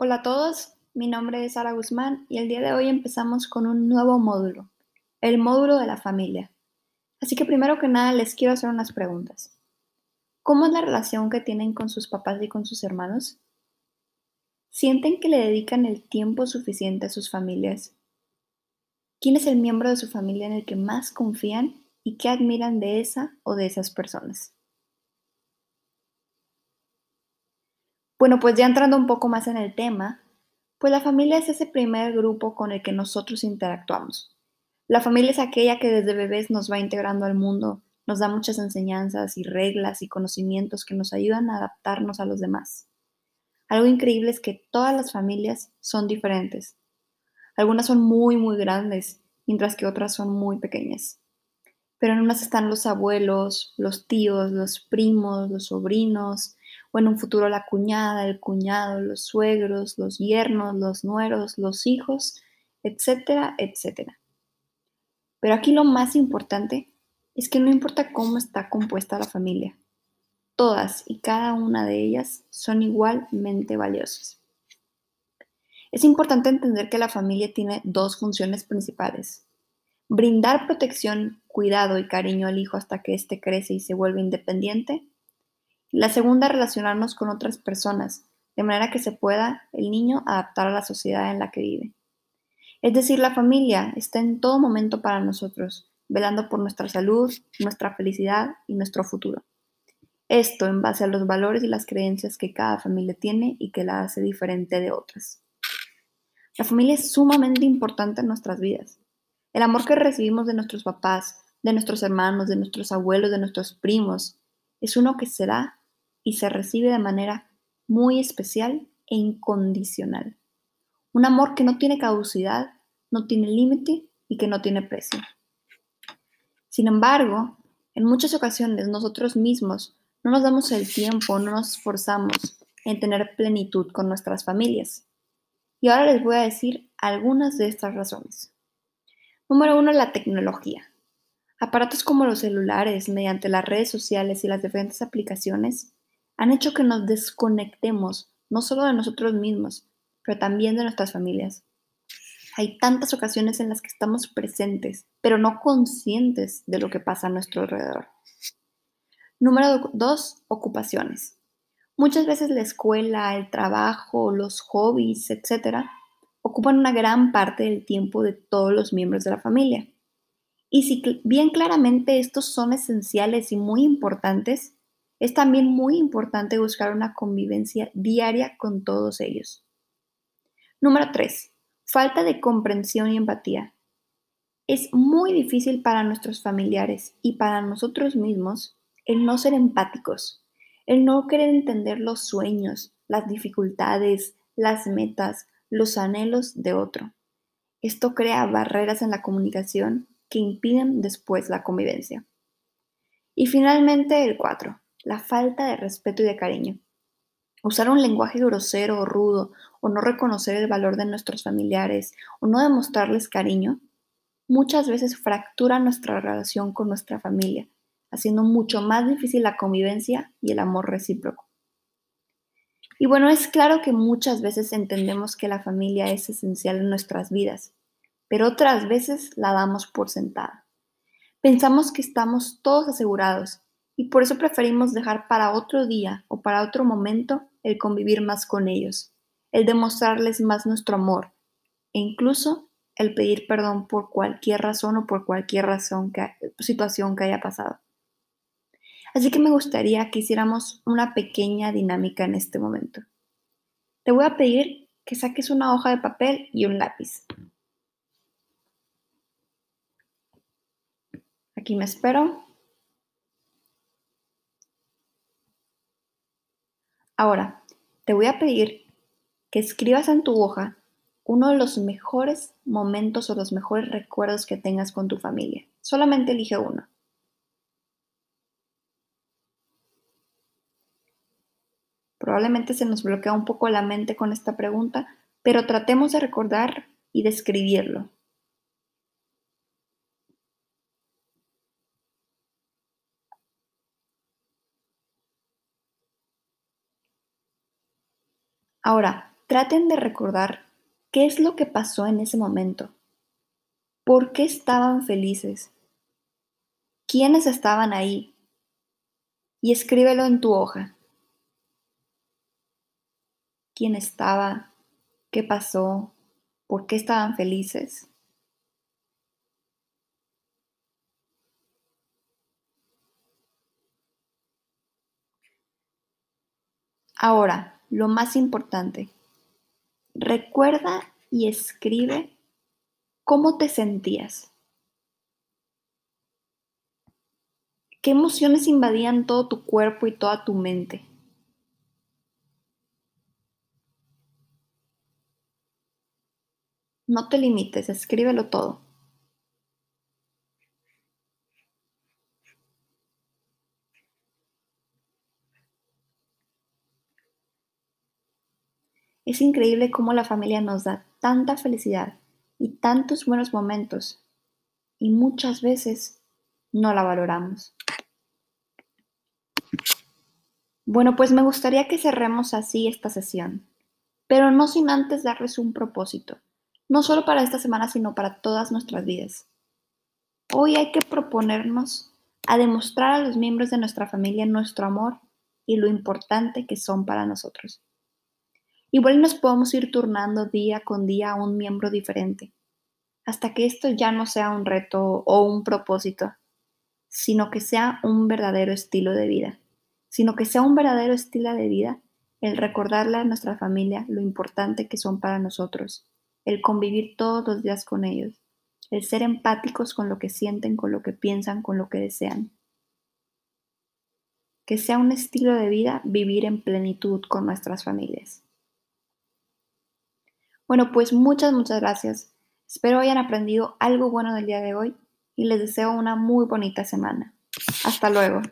Hola a todos, mi nombre es Sara Guzmán y el día de hoy empezamos con un nuevo módulo, el módulo de la familia. Así que primero que nada les quiero hacer unas preguntas. ¿Cómo es la relación que tienen con sus papás y con sus hermanos? ¿Sienten que le dedican el tiempo suficiente a sus familias? ¿Quién es el miembro de su familia en el que más confían y qué admiran de esa o de esas personas? Bueno, pues ya entrando un poco más en el tema, pues la familia es ese primer grupo con el que nosotros interactuamos. La familia es aquella que desde bebés nos va integrando al mundo, nos da muchas enseñanzas y reglas y conocimientos que nos ayudan a adaptarnos a los demás. Algo increíble es que todas las familias son diferentes. Algunas son muy, muy grandes, mientras que otras son muy pequeñas. Pero en unas están los abuelos, los tíos, los primos, los sobrinos, o en un futuro la cuñada, el cuñado, los suegros, los yernos, los nueros, los hijos, etcétera, etcétera. Pero aquí lo más importante es que no importa cómo está compuesta la familia, todas y cada una de ellas son igualmente valiosas. Es importante entender que la familia tiene dos funciones principales. Brindar protección, cuidado y cariño al hijo hasta que éste crece y se vuelve independiente la segunda, relacionarnos con otras personas, de manera que se pueda el niño adaptar a la sociedad en la que vive. Es decir, la familia está en todo momento para nosotros, velando por nuestra salud, nuestra felicidad y nuestro futuro. Esto en base a los valores y las creencias que cada familia tiene y que la hace diferente de otras. La familia es sumamente importante en nuestras vidas. El amor que recibimos de nuestros papás, de nuestros hermanos, de nuestros abuelos, de nuestros primos, es uno que se da y se recibe de manera muy especial e incondicional. Un amor que no tiene caducidad, no tiene límite y que no tiene precio. Sin embargo, en muchas ocasiones nosotros mismos no nos damos el tiempo, no nos esforzamos en tener plenitud con nuestras familias. Y ahora les voy a decir algunas de estas razones. Número uno, la tecnología. Aparatos como los celulares, mediante las redes sociales y las diferentes aplicaciones, han hecho que nos desconectemos no solo de nosotros mismos, pero también de nuestras familias. Hay tantas ocasiones en las que estamos presentes, pero no conscientes de lo que pasa a nuestro alrededor. Número dos, ocupaciones. Muchas veces la escuela, el trabajo, los hobbies, etc., ocupan una gran parte del tiempo de todos los miembros de la familia. Y si bien claramente estos son esenciales y muy importantes, es también muy importante buscar una convivencia diaria con todos ellos. Número 3. Falta de comprensión y empatía. Es muy difícil para nuestros familiares y para nosotros mismos el no ser empáticos, el no querer entender los sueños, las dificultades, las metas, los anhelos de otro. Esto crea barreras en la comunicación que impiden después la convivencia. Y finalmente el 4 la falta de respeto y de cariño. Usar un lenguaje grosero o rudo, o no reconocer el valor de nuestros familiares, o no demostrarles cariño, muchas veces fractura nuestra relación con nuestra familia, haciendo mucho más difícil la convivencia y el amor recíproco. Y bueno, es claro que muchas veces entendemos que la familia es esencial en nuestras vidas, pero otras veces la damos por sentada. Pensamos que estamos todos asegurados y por eso preferimos dejar para otro día o para otro momento el convivir más con ellos, el demostrarles más nuestro amor e incluso el pedir perdón por cualquier razón o por cualquier razón situación que haya pasado. Así que me gustaría que hiciéramos una pequeña dinámica en este momento. Te voy a pedir que saques una hoja de papel y un lápiz. Aquí me espero. Ahora, te voy a pedir que escribas en tu hoja uno de los mejores momentos o los mejores recuerdos que tengas con tu familia. Solamente elige uno. Probablemente se nos bloquea un poco la mente con esta pregunta, pero tratemos de recordar y de Ahora, traten de recordar qué es lo que pasó en ese momento. ¿Por qué estaban felices? ¿Quiénes estaban ahí? Y escríbelo en tu hoja. ¿Quién estaba? ¿Qué pasó? ¿Por qué estaban felices? Ahora, lo más importante, recuerda y escribe cómo te sentías. ¿Qué emociones invadían todo tu cuerpo y toda tu mente? No te limites, escríbelo todo. Es increíble cómo la familia nos da tanta felicidad y tantos buenos momentos y muchas veces no la valoramos. Bueno, pues me gustaría que cerremos así esta sesión, pero no sin antes darles un propósito, no solo para esta semana, sino para todas nuestras vidas. Hoy hay que proponernos a demostrar a los miembros de nuestra familia nuestro amor y lo importante que son para nosotros. Igual nos podemos ir turnando día con día a un miembro diferente, hasta que esto ya no sea un reto o un propósito, sino que sea un verdadero estilo de vida, sino que sea un verdadero estilo de vida el recordarle a nuestra familia lo importante que son para nosotros, el convivir todos los días con ellos, el ser empáticos con lo que sienten, con lo que piensan, con lo que desean. Que sea un estilo de vida vivir en plenitud con nuestras familias. Bueno, pues muchas, muchas gracias. Espero hayan aprendido algo bueno del día de hoy y les deseo una muy bonita semana. Hasta luego.